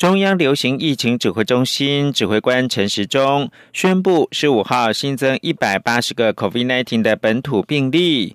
中央流行疫情指挥中心指挥官陈时中宣布，十五号新增一百八十个 COVID-19 的本土病例，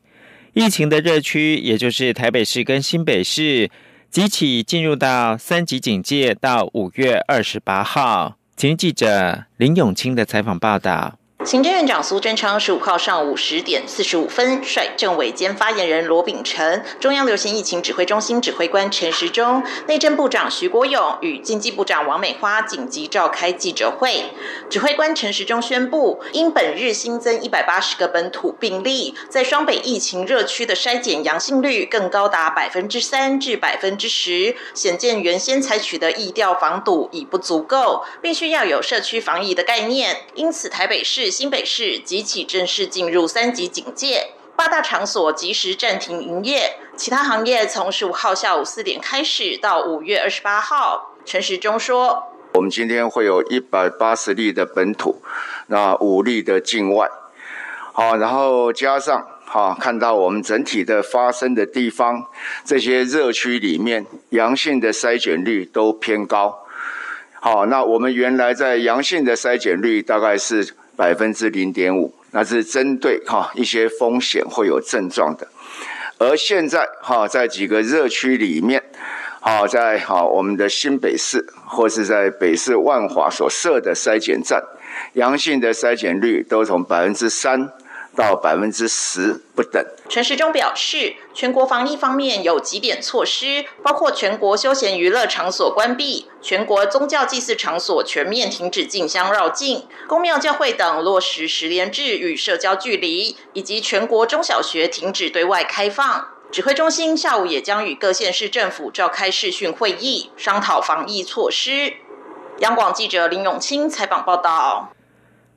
疫情的热区，也就是台北市跟新北市，即起进入到三级警戒，到五月二十八号。请记者林永清的采访报道。行政院长苏贞昌十五号上午十点四十五分，率政委兼发言人罗秉成、中央流行疫情指挥中心指挥官陈时中、内政部长徐国勇与经济部长王美花紧急召开记者会。指挥官陈时中宣布，因本日新增一百八十个本土病例，在双北疫情热区的筛检阳性率更高达百分之三至百分之十，显见原先采取的疫调防堵已不足够，必须要有社区防疫的概念。因此，台北市。新北市即起正式进入三级警戒，八大场所即时暂停营业，其他行业从十五号下午四点开始到五月二十八号。陈时中说：“我们今天会有一百八十例的本土，那五例的境外，好，然后加上好看到我们整体的发生的地方，这些热区里面阳性的筛检率都偏高，好，那我们原来在阳性的筛检率大概是。”百分之零点五，那是针对哈一些风险会有症状的，而现在哈在几个热区里面，好在哈我们的新北市或是在北市万华所设的筛检站，阳性的筛检率都从百分之三。到百分之十不等。陈时中表示，全国防疫方面有几点措施，包括全国休闲娱乐场所关闭，全国宗教祭祀场所全面停止进香绕境，公庙教会等落实十连制与社交距离，以及全国中小学停止对外开放。指挥中心下午也将与各县市政府召开视讯会议，商讨防疫措施。央广记者林永清采访报道。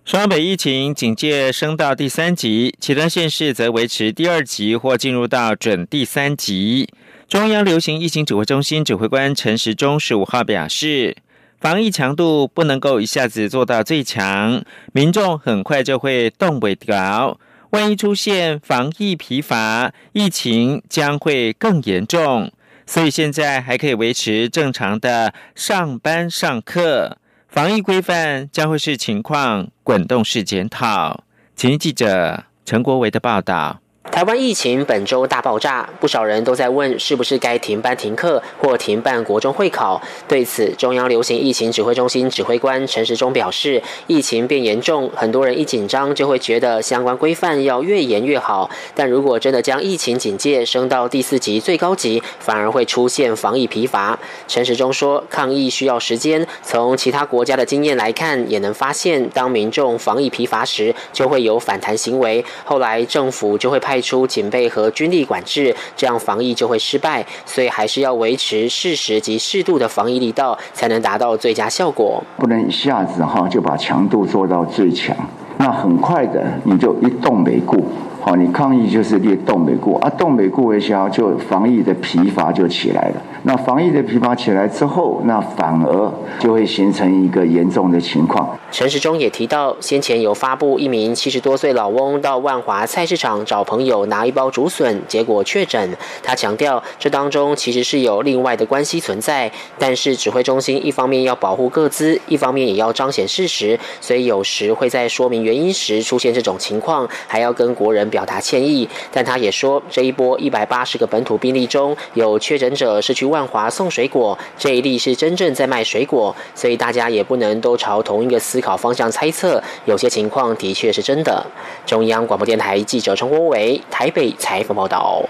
双北疫情警戒升到第三级，其他县市则维持第二级或进入到准第三级。中央流行疫情指挥中心指挥官陈时中十五号表示，防疫强度不能够一下子做到最强，民众很快就会动尾调。万一出现防疫疲乏，疫情将会更严重。所以现在还可以维持正常的上班上课。防疫规范将会是情况滚动式检讨。请记者陈国维的报道。台湾疫情本周大爆炸，不少人都在问是不是该停班停课或停办国中会考。对此，中央流行疫情指挥中心指挥官陈时中表示，疫情变严重，很多人一紧张就会觉得相关规范要越严越好。但如果真的将疫情警戒升到第四级最高级，反而会出现防疫疲乏。陈时中说，抗疫需要时间，从其他国家的经验来看，也能发现，当民众防疫疲乏时，就会有反弹行为，后来政府就会派。出警备和军力管制，这样防疫就会失败。所以还是要维持适时及适度的防疫力道，才能达到最佳效果。不能一下子哈就把强度做到最强，那很快的你就一动没顾。好，你抗疫就是列动没顾啊，动没顾为消，就防疫的疲乏就起来了。那防疫的疲乏起来之后，那反而就会形成一个严重的情况。陈时中也提到，先前有发布一名七十多岁老翁到万华菜市场找朋友拿一包竹笋，结果确诊。他强调，这当中其实是有另外的关系存在，但是指挥中心一方面要保护各资，一方面也要彰显事实，所以有时会在说明原因时出现这种情况，还要跟国人表表达歉意。但他也说，这一波一百八十个本土病例中有确诊者是去。万华送水果这一例是真正在卖水果，所以大家也不能都朝同一个思考方向猜测，有些情况的确是真的。中央广播电台记者陈国伟台北采访报道。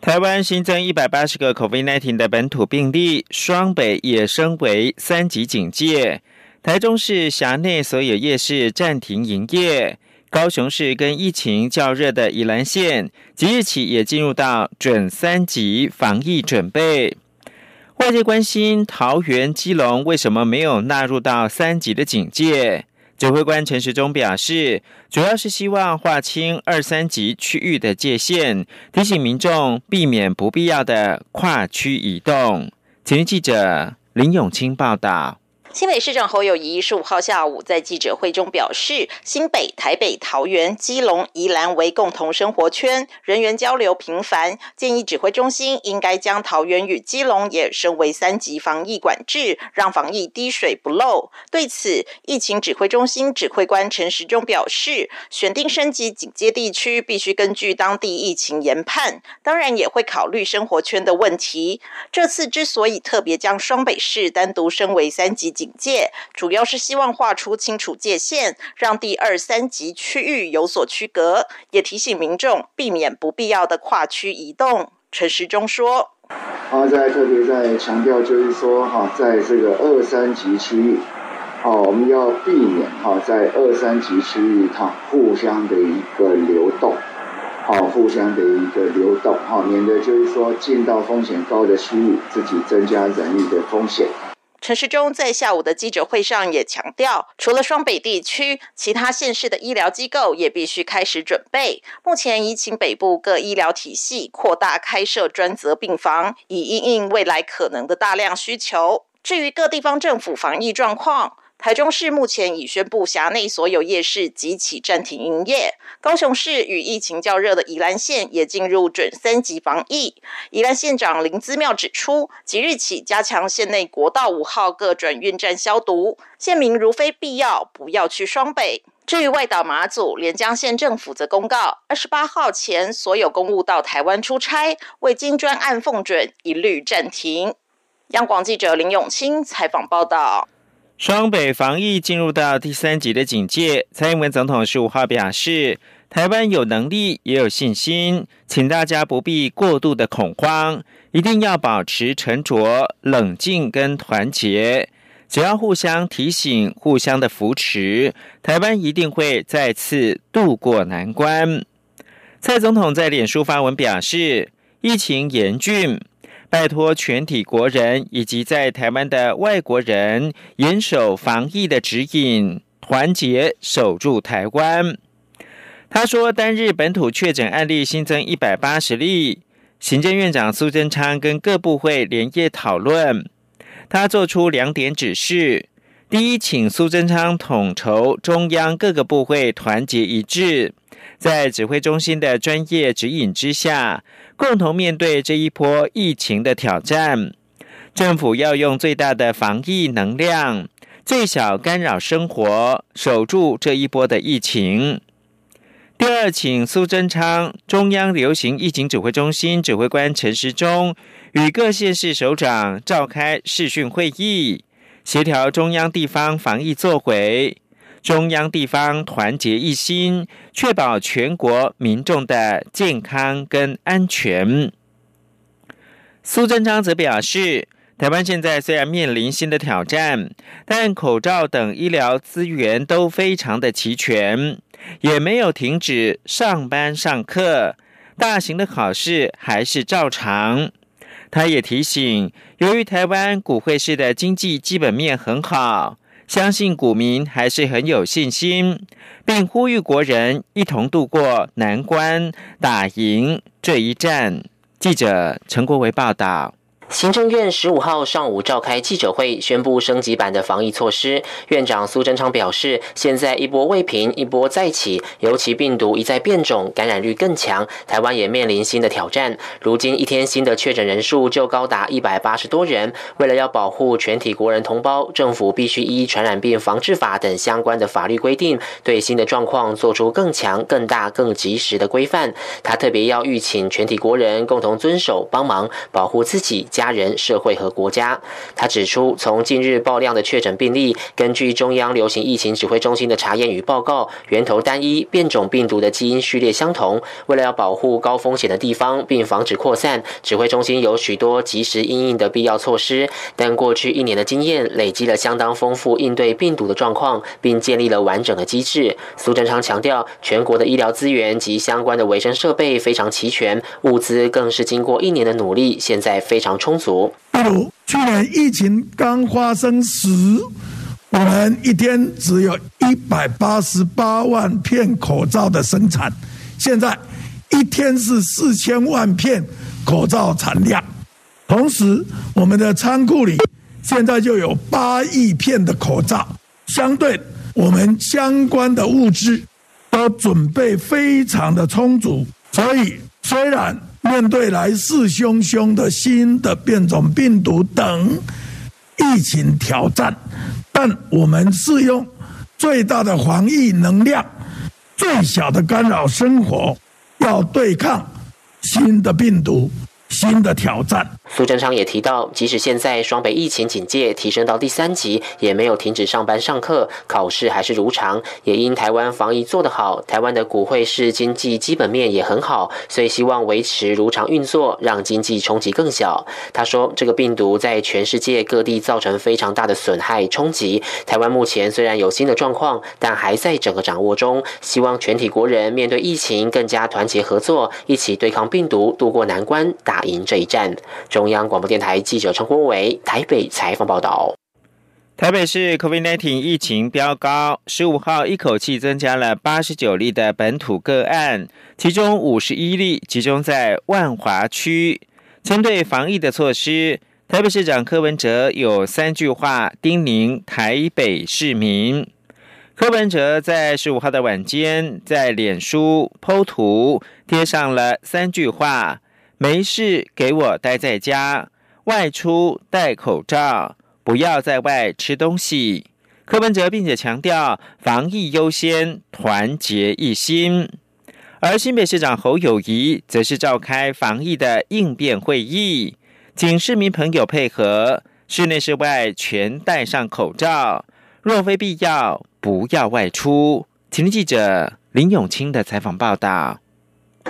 台湾新增一百八十个 COVID-19 的本土病例，双北也升为三级警戒，台中市辖内所有夜市暂停营业。高雄市跟疫情较热的宜兰县，即日起也进入到准三级防疫准备。外界关心桃园、基隆为什么没有纳入到三级的警戒？指挥官陈时中表示，主要是希望划清二三级区域的界限，提醒民众避免不必要的跨区移动。前日记者林永清报道。新北市长侯友谊十五号下午在记者会中表示，新北、台北、桃园、基隆、宜兰为共同生活圈，人员交流频繁，建议指挥中心应该将桃园与基隆也升为三级防疫管制，让防疫滴水不漏。对此，疫情指挥中心指挥官陈时中表示，选定升级警戒地区必须根据当地疫情研判，当然也会考虑生活圈的问题。这次之所以特别将双北市单独升为三级。警戒主要是希望画出清楚界限，让第二、三级区域有所区隔，也提醒民众避免不必要的跨区移动。陈时中说：“他在特别在强调，就是说哈，在这个二三级区域，好，我们要避免哈，在二三级区域它互相的一个流动，好，互相的一个流动，好，免得就是说进到风险高的区域，自己增加人力的风险。”陈世忠在下午的记者会上也强调，除了双北地区，其他县市的医疗机构也必须开始准备。目前已请北部各医疗体系扩大开设专责病房，以应应未来可能的大量需求。至于各地方政府防疫状况，台中市目前已宣布辖内所有夜市即起暂停营业。高雄市与疫情较热的宜兰县也进入准三级防疫。宜兰县长林姿妙指出，即日起加强县内国道五号各转运站消毒，县民如非必要，不要去双北。至于外岛马祖连江县政府则公告，二十八号前所有公务到台湾出差未经专案奉准，一律暂停。央广记者林永清采访报道。双北防疫进入到第三级的警戒，蔡英文总统十五号表示，台湾有能力也有信心，请大家不必过度的恐慌，一定要保持沉着、冷静跟团结，只要互相提醒、互相的扶持，台湾一定会再次渡过难关。蔡总统在脸书发文表示，疫情严峻。拜托全体国人以及在台湾的外国人严守防疫的指引，团结守住台湾。他说，单日本土确诊案例新增一百八十例。行政院长苏贞昌跟各部会连夜讨论，他做出两点指示：第一，请苏贞昌统筹中央各个部会团结一致，在指挥中心的专业指引之下。共同面对这一波疫情的挑战，政府要用最大的防疫能量，最小干扰生活，守住这一波的疫情。第二，请苏贞昌中央流行疫情指挥中心指挥官陈时中与各县市首长召开视讯会议，协调中央地方防疫作为。中央地方团结一心，确保全国民众的健康跟安全。苏贞昌则表示，台湾现在虽然面临新的挑战，但口罩等医疗资源都非常的齐全，也没有停止上班上课，大型的考试还是照常。他也提醒，由于台湾股汇市的经济基本面很好。相信股民还是很有信心，并呼吁国人一同度过难关，打赢这一战。记者陈国维报道。行政院十五号上午召开记者会，宣布升级版的防疫措施。院长苏贞昌表示，现在一波未平，一波再起，尤其病毒一再变种，感染率更强，台湾也面临新的挑战。如今一天新的确诊人数就高达一百八十多人。为了要保护全体国人同胞，政府必须依《传染病防治法》等相关的法律规定，对新的状况做出更强、更大、更及时的规范。他特别要预请全体国人共同遵守，帮忙保护自己。家人、社会和国家。他指出，从近日爆量的确诊病例，根据中央流行疫情指挥中心的查验与报告，源头单一，变种病毒的基因序列相同。为了要保护高风险的地方，并防止扩散，指挥中心有许多及时应应的必要措施。但过去一年的经验，累积了相当丰富应对病毒的状况，并建立了完整的机制。苏贞昌强调，全国的医疗资源及相关的卫生设备非常齐全，物资更是经过一年的努力，现在非常充。充足。比如去年疫情刚发生时，我们一天只有一百八十八万片口罩的生产，现在一天是四千万片口罩产量。同时，我们的仓库里现在就有八亿片的口罩，相对我们相关的物资都准备非常的充足。所以，虽然面对来势汹汹的新的变种病毒等疫情挑战，但我们是用最大的防疫能量、最小的干扰生活，要对抗新的病毒。新的挑战。苏贞昌也提到，即使现在双北疫情警戒提升到第三级，也没有停止上班上课，考试还是如常。也因台湾防疫做得好，台湾的股汇市经济基本面也很好，所以希望维持如常运作，让经济冲击更小。他说，这个病毒在全世界各地造成非常大的损害冲击。台湾目前虽然有新的状况，但还在整个掌握中。希望全体国人面对疫情更加团结合作，一起对抗病毒，渡过难关，打。赢这一战。中央广播电台记者陈国伟台北采访报道。台北市 COVID-19 疫情飙高，十五号一口气增加了八十九例的本土个案，其中五十一例集中在万华区。针对防疫的措施，台北市长柯文哲有三句话叮咛台北市民。柯文哲在十五号的晚间在脸书剖图贴上了三句话。没事，给我待在家，外出戴口罩，不要在外吃东西。柯文哲并且强调防疫优先，团结一心。而新北市长侯友谊则是召开防疫的应变会议，请市民朋友配合，室内室外全戴上口罩，若非必要，不要外出。请记者林永清的采访报道。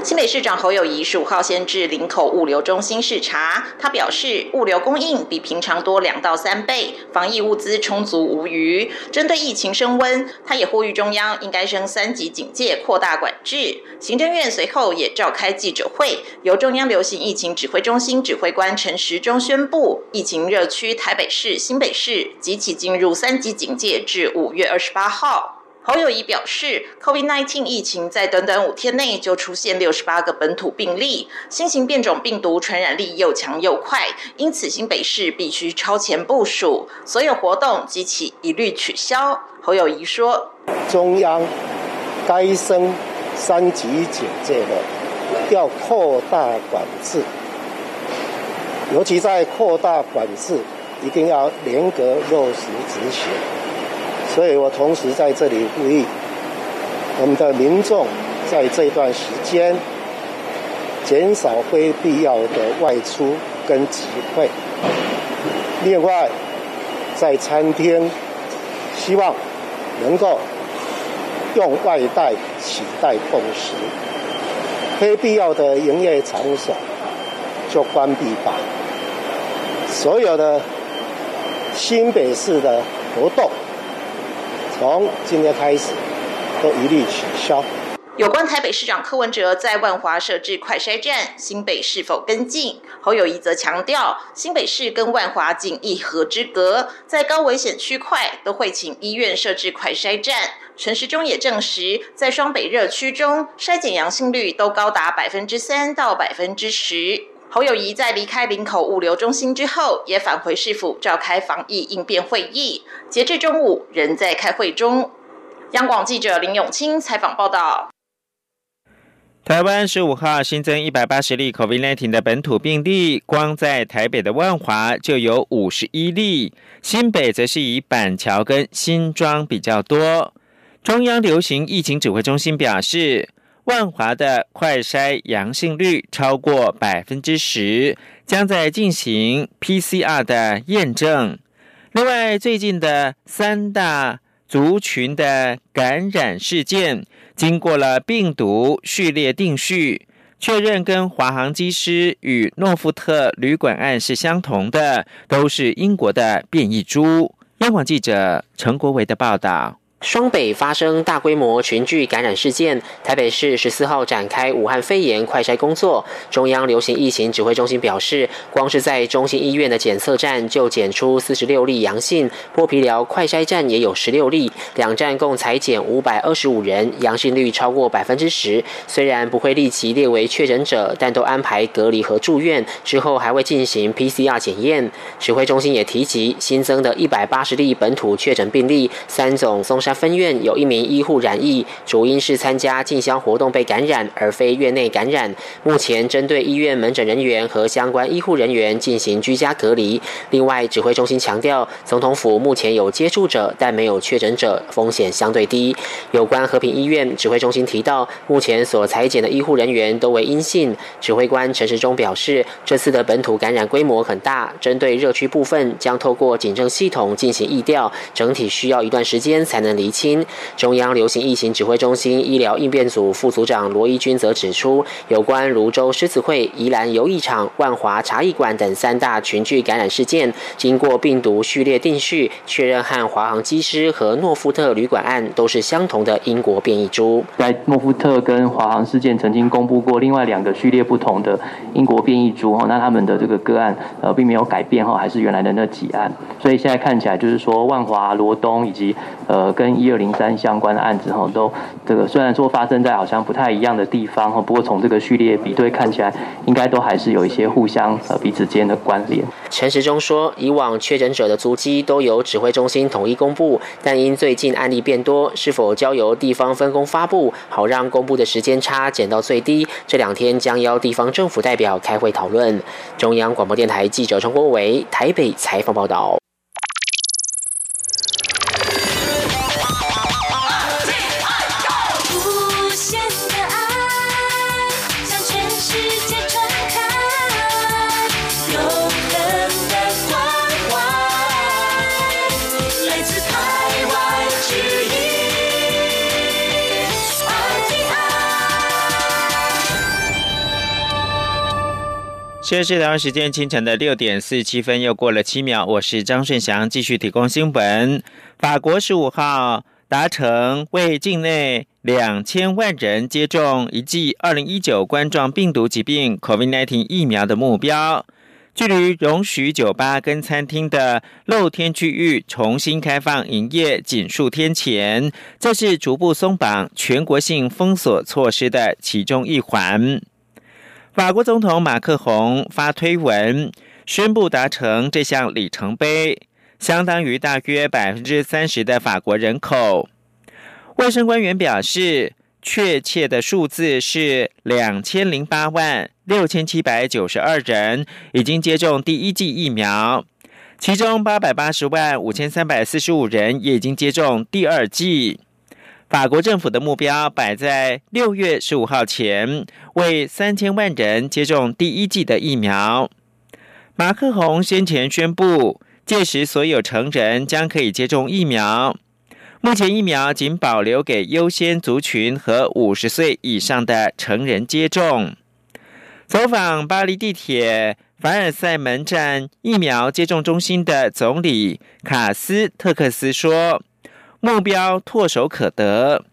新北市长侯友谊十五号先至林口物流中心视察，他表示物流供应比平常多两到三倍，防疫物资充足无余。针对疫情升温，他也呼吁中央应该升三级警戒，扩大管制。行政院随后也召开记者会，由中央流行疫情指挥中心指挥官陈时中宣布，疫情热区台北市、新北市即起进入三级警戒至五月二十八号。侯友谊表示，COVID-19 疫情在短短五天内就出现六十八个本土病例，新型变种病毒传染力又强又快，因此新北市必须超前部署，所有活动及其一律取消。侯友谊说：“中央该升三级警戒的，要扩大管制，尤其在扩大管制，一定要严格落实执行。”所以我同时在这里呼吁我们的民众，在这段时间减少非必要的外出跟集会。另外，在餐厅，希望能够用外带取代共食，非必要的营业场所就关闭吧。所有的新北市的活动。从今天开始，都一律取消。有关台北市长柯文哲在万华设置快筛站，新北是否跟进？侯友谊则强调，新北市跟万华仅一河之隔，在高危险区块都会请医院设置快筛站。陈时中也证实，在双北热区中，筛检阳性率都高达百分之三到百分之十。侯友谊在离开林口物流中心之后，也返回市府召开防疫应变会议。截至中午，仍在开会中。央广记者林永清采访报道。台湾十五号新增一百八十例 COVID-19 的本土病例，光在台北的万华就有五十一例，新北则是以板桥跟新庄比较多。中央流行疫情指挥中心表示。万华的快筛阳性率超过百分之十，将在进行 PCR 的验证。另外，最近的三大族群的感染事件，经过了病毒序列定序，确认跟华航机师与诺富特旅馆案是相同的，都是英国的变异株。央广记者陈国维的报道。双北发生大规模群聚感染事件，台北市十四号展开武汉肺炎快筛工作。中央流行疫情指挥中心表示，光是在中心医院的检测站就检出四十六例阳性，剥皮寮快筛站也有十六例，两站共裁检五百二十五人，阳性率超过百分之十。虽然不会立即列为确诊者，但都安排隔离和住院，之后还会进行 PCR 检验。指挥中心也提及新增的一百八十例本土确诊病例，三种松山。分院有一名医护染疫，主因是参加进香活动被感染，而非院内感染。目前针对医院门诊人员和相关医护人员进行居家隔离。另外，指挥中心强调，总统府目前有接触者，但没有确诊者，风险相对低。有关和平医院，指挥中心提到，目前所裁剪的医护人员都为阴性。指挥官陈时中表示，这次的本土感染规模很大，针对热区部分将透过警政系统进行疫调，整体需要一段时间才能。厘清中央流行疫情指挥中心医疗应变组副组长罗一军则指出，有关泸州狮子会、宜兰游艺场、万华茶艺馆等三大群聚感染事件，经过病毒序列定序，确认和华航机师和诺富特旅馆案都是相同的英国变异株。在诺富特跟华航事件曾经公布过另外两个序列不同的英国变异株，哈，那他们的这个个案呃并没有改变，哈，还是原来的那几案，所以现在看起来就是说万华罗东以及呃跟一二零三相关的案子哈，都这个虽然说发生在好像不太一样的地方哈，不过从这个序列比对看起来，应该都还是有一些互相呃彼此间的关联。陈时中说，以往确诊者的足迹都由指挥中心统一公布，但因最近案例变多，是否交由地方分工发布，好让公布的时间差减到最低？这两天将邀地方政府代表开会讨论。中央广播电台记者陈国伟台北采访报道。现在是台湾时间清晨的六点四十七分，又过了七秒。我是张顺祥，继续提供新闻。法国十五号达成为境内两千万人接种一剂二零一九冠状病毒疾病 COVID-19 疫苗的目标，距离容许酒吧跟餐厅的露天区域重新开放营业仅数天前，这是逐步松绑全国性封锁措施的其中一环。法国总统马克宏发推文宣布达成这项里程碑，相当于大约百分之三十的法国人口。卫生官员表示，确切的数字是两千零八万六千七百九十二人已经接种第一剂疫苗，其中八百八十万五千三百四十五人也已经接种第二剂。法国政府的目标摆在六月十五号前，为三千万人接种第一剂的疫苗。马克宏先前宣布，届时所有成人将可以接种疫苗。目前疫苗仅保留给优先族群和五十岁以上的成人接种。走访巴黎地铁凡尔赛门站疫苗接种中心的总理卡斯特克斯说。目标唾手可得。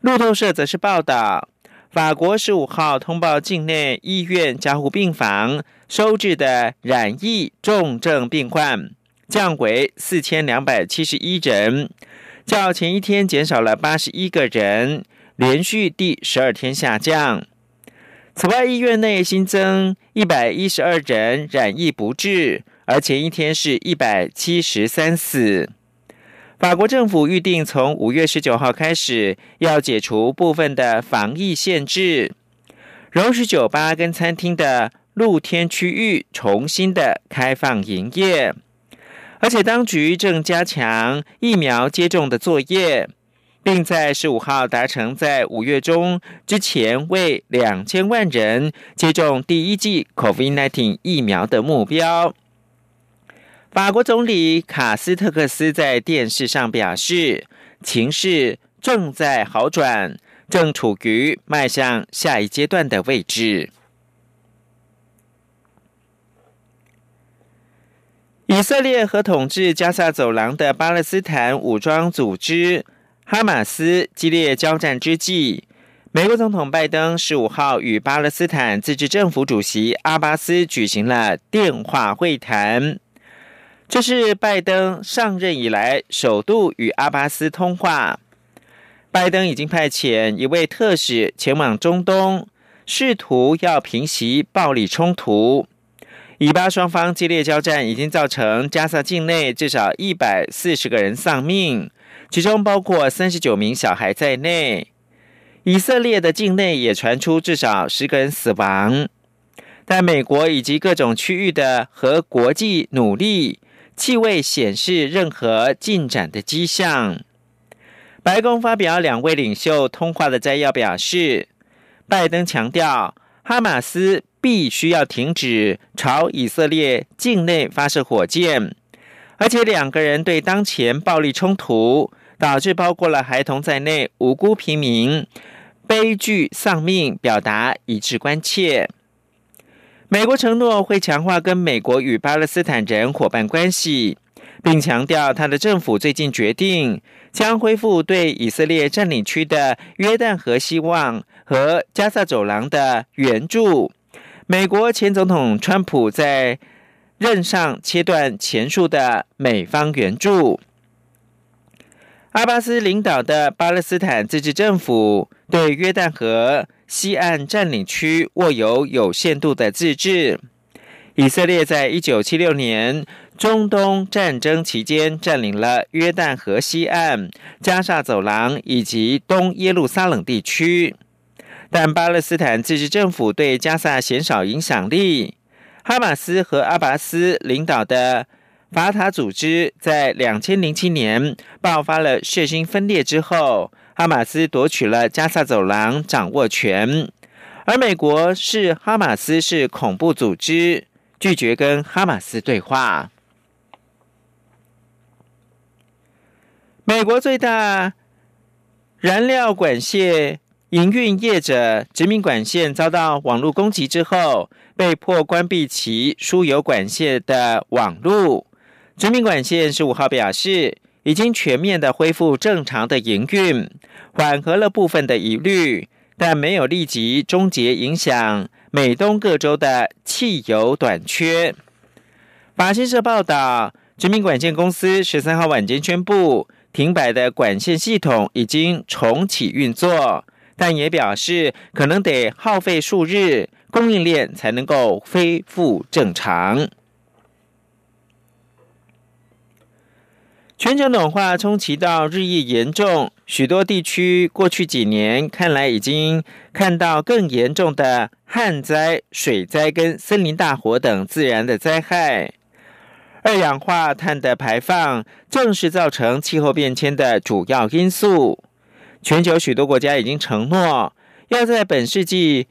路透社则是报道，法国十五号通报境内医院加护病房收治的染疫重症病患降为四千两百七十一人，较前一天减少了八十一个人，连续第十二天下降。此外，医院内新增一百一十二人染疫不治，而前一天是一百七十三死。法国政府预定从五月十九号开始，要解除部分的防疫限制，容许酒吧跟餐厅的露天区域重新的开放营业。而且，当局正加强疫苗接种的作业，并在十五号达成在五月中之前为两千万人接种第一剂 COVID-19 疫苗的目标。法国总理卡斯特克斯在电视上表示，情势正在好转，正处于迈向下一阶段的位置。以色列和统治加萨走廊的巴勒斯坦武装组织哈马斯激烈交战之际，美国总统拜登十五号与巴勒斯坦自治政府主席阿巴斯举行了电话会谈。这是拜登上任以来首度与阿巴斯通话。拜登已经派遣一位特使前往中东，试图要平息暴力冲突。以巴双方激烈交战已经造成加萨境内至少一百四十个人丧命，其中包括三十九名小孩在内。以色列的境内也传出至少十个人死亡，但美国以及各种区域的和国际努力，既未显示任何进展的迹象。白宫发表两位领袖通话的摘要，表示，拜登强调哈马斯必须要停止朝以色列境内发射火箭，而且两个人对当前暴力冲突导致包括了孩童在内无辜平民悲剧丧命表达一致关切。美国承诺会强化跟美国与巴勒斯坦人伙伴关系，并强调他的政府最近决定。将恢复对以色列占领区的约旦河西望和加萨走廊的援助。美国前总统川普在任上切断前述的美方援助。阿巴斯领导的巴勒斯坦自治政府对约旦河西岸占领区握有有限度的自治。以色列在一九七六年。中东战争期间，占领了约旦河西岸、加沙走廊以及东耶路撒冷地区，但巴勒斯坦自治政府对加萨鲜少影响力。哈马斯和阿巴斯领导的法塔组织在两千零七年爆发了血腥分裂之后，哈马斯夺取了加萨走廊掌握权，而美国视哈马斯是恐怖组织，拒绝跟哈马斯对话。美国最大燃料管线营运业者殖民管线遭到网络攻击之后，被迫关闭其输油管线的网路。殖民管线十五号表示，已经全面的恢复正常的营运，缓和了部分的疑虑，但没有立即终结影响美东各州的汽油短缺。法新社报道，殖民管线公司十三号晚间宣布。停摆的管线系统已经重启运作，但也表示可能得耗费数日，供应链才能够恢复正常。全球暖化冲击到日益严重，许多地区过去几年看来已经看到更严重的旱灾、水灾跟森林大火等自然的灾害。二氧化碳的排放正是造成气候变迁的主要因素。全球许多国家已经承诺要在本世纪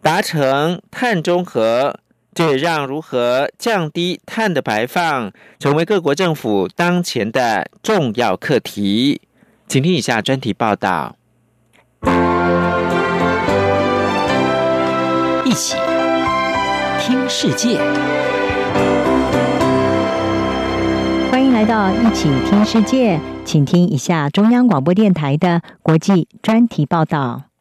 达成碳中和，这也让如何降低碳的排放成为各国政府当前的重要课题。请听以下专题报道：一起听世界。欢迎来到一起听世界，请听一下中央广播电台的国际专题报道。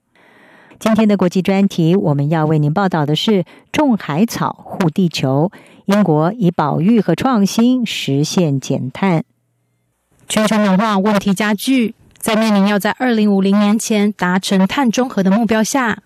今天的国际专题，我们要为您报道的是种海草护地球。英国以保育和创新实现减碳。全球暖化问题加剧，在面临要在二零五零年前达成碳中和的目标下，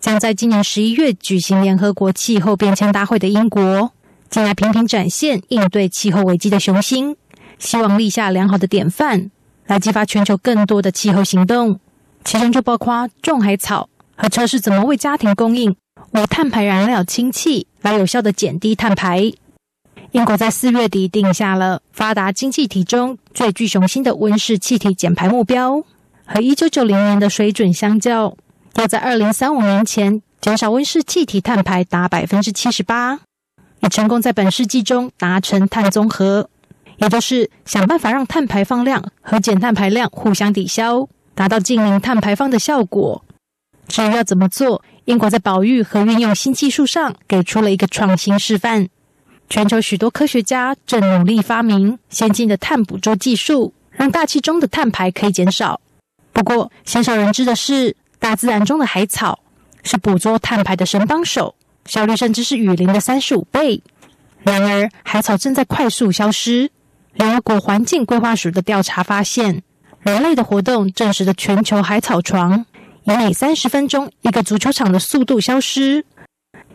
将在今年十一月举行联合国气候变迁大会的英国，近来频频展现应对气候危机的雄心。希望立下良好的典范，来激发全球更多的气候行动，其中就包括种海草和测试怎么为家庭供应无碳排燃料氢气，来有效的减低碳排。英国在四月底定下了发达经济体中最具雄心的温室气体减排目标，和一九九零年的水准相较，要在二零三五年前减少温室气体碳排达百分之七十八，已成功在本世纪中达成碳综合。也就是想办法让碳排放量和减碳排量互相抵消，达到净零碳排放的效果。至于要怎么做，英国在保育和运用新技术上给出了一个创新示范。全球许多科学家正努力发明先进的碳捕捉技术，让大气中的碳排可以减少，不过，鲜少人知的是，大自然中的海草是捕捉碳排的神帮手，效率甚至是雨林的三十五倍。然而，海草正在快速消失。联合国环境规划署的调查发现，人类的活动证实了全球海草床以每三十分钟一个足球场的速度消失。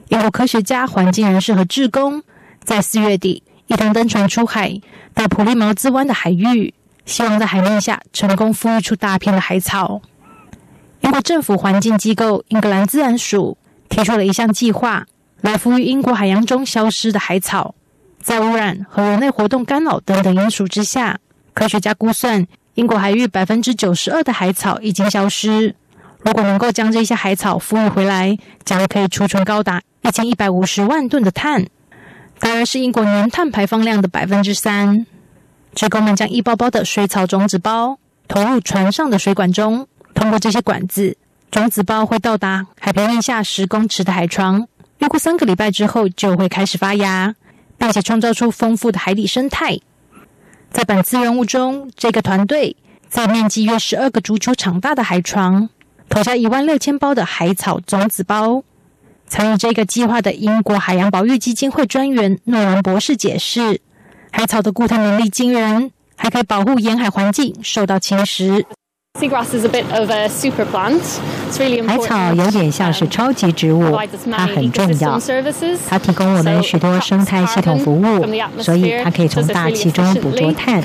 英国科学家、环境人士和志工在四月底一同登船出海，到普利茅兹湾的海域，希望在海面下成功孵育出大片的海草。英国政府环境机构英格兰自然署提出了一项计划，来孵育英国海洋中消失的海草。在污染和人类活动干扰等等因素之下，科学家估算，英国海域百分之九十二的海草已经消失。如果能够将这些海草孵育回来，将可以储存高达一千一百五十万吨的碳，大约是英国年碳排放量的百分之三。职工们将一包包的水草种子包投入船上的水管中，通过这些管子，种子包会到达海平面下十公尺的海床，约过三个礼拜之后就会开始发芽。并且创造出丰富的海底生态。在本次任务中，这个团队在面积约十二个足球场大的海床投下一万六千包的海草种子包。参与这个计划的英国海洋保育基金会专员诺兰博士解释，海草的固碳能力惊人，还可以保护沿海环境受到侵蚀。海草有点像是超级植物，它很重要。它提供我们许多生态系统服务，所以它可以从大气中捕捉碳。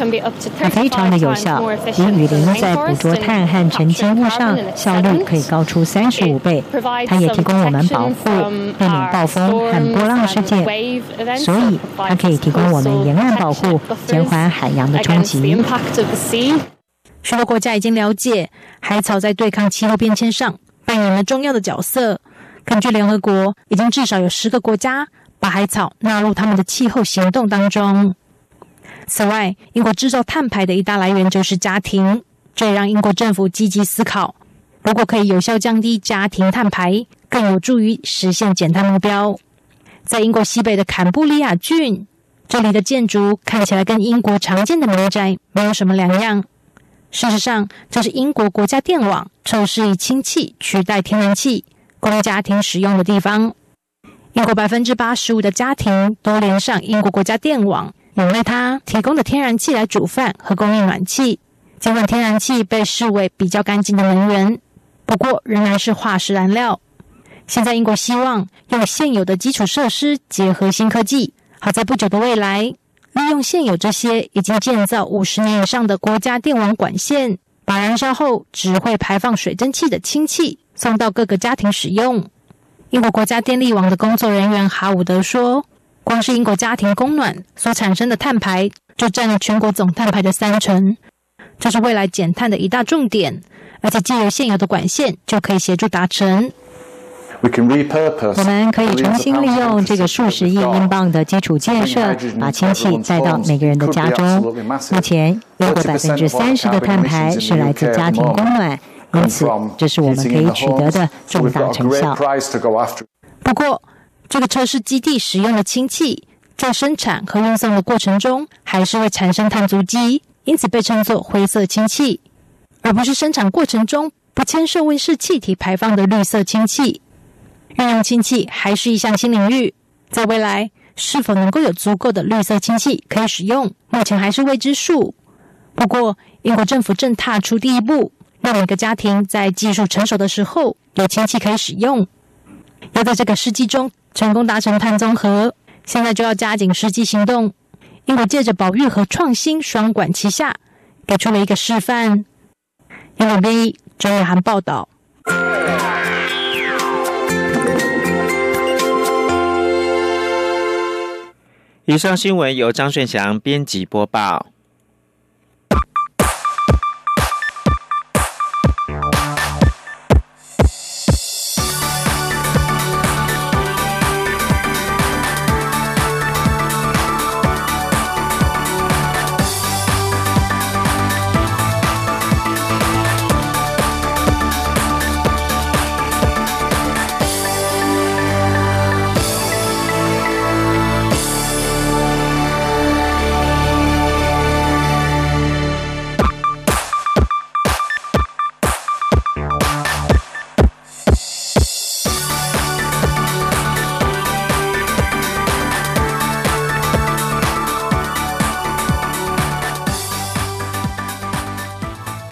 它非常的有效，比雨林在捕捉碳和沉积物上效率可以高出三十五倍。它也提供我们保护，避免暴风和波浪事件，所以它可以提供我们沿岸保护，减缓海洋的冲击。许多国家已经了解海草在对抗气候变迁上扮演了重要的角色。根据联合国，已经至少有十个国家把海草纳入他们的气候行动当中。此外，英国制造碳排的一大来源就是家庭，这也让英国政府积极思考，如果可以有效降低家庭碳排，更有助于实现减碳目标。在英国西北的坎布里亚郡，这里的建筑看起来跟英国常见的民宅没有什么两样。事实上，这是英国国家电网测试以氢气取代天然气供家庭使用的地方。英国百分之八十五的家庭都连上英国国家电网，用赖它提供的天然气来煮饭和供应暖气。尽管天然气被视为比较干净的能源，不过仍然是化石燃料。现在，英国希望用现有的基础设施结合新科技，好在不久的未来。利用现有这些已经建造五十年以上的国家电网管线，把燃烧后只会排放水蒸气的氢气送到各个家庭使用。英国国家电力网的工作人员哈伍德说：“光是英国家庭供暖所产生的碳排，就占了全国总碳排的三成。这是未来减碳的一大重点，而且借由现有的管线就可以协助达成。”我们可以重新利用这个数十亿英镑的基础建设，把氢气带到每个人的家中。目前，英国百分之三十的碳排是来自家庭供暖，因此这是我们可以取得的重大成效。不过，这个测试基地使用的氢气在生产和运送的过程中，还是会产生碳足迹，因此被称作灰色氢气，而不是生产过程中不牵涉温室气体排放的绿色氢气。运用氢气还是一项新领域，在未来是否能够有足够的绿色氢气可以使用，目前还是未知数。不过，英国政府正踏出第一步，让每个家庭在技术成熟的时候有氢气可以使用。要在这个世纪中成功达成碳综合，现在就要加紧实际行动。英国借着保育和创新双管齐下，给出了一个示范。英文编译：周远涵报道。以上新闻由张顺祥编辑播报。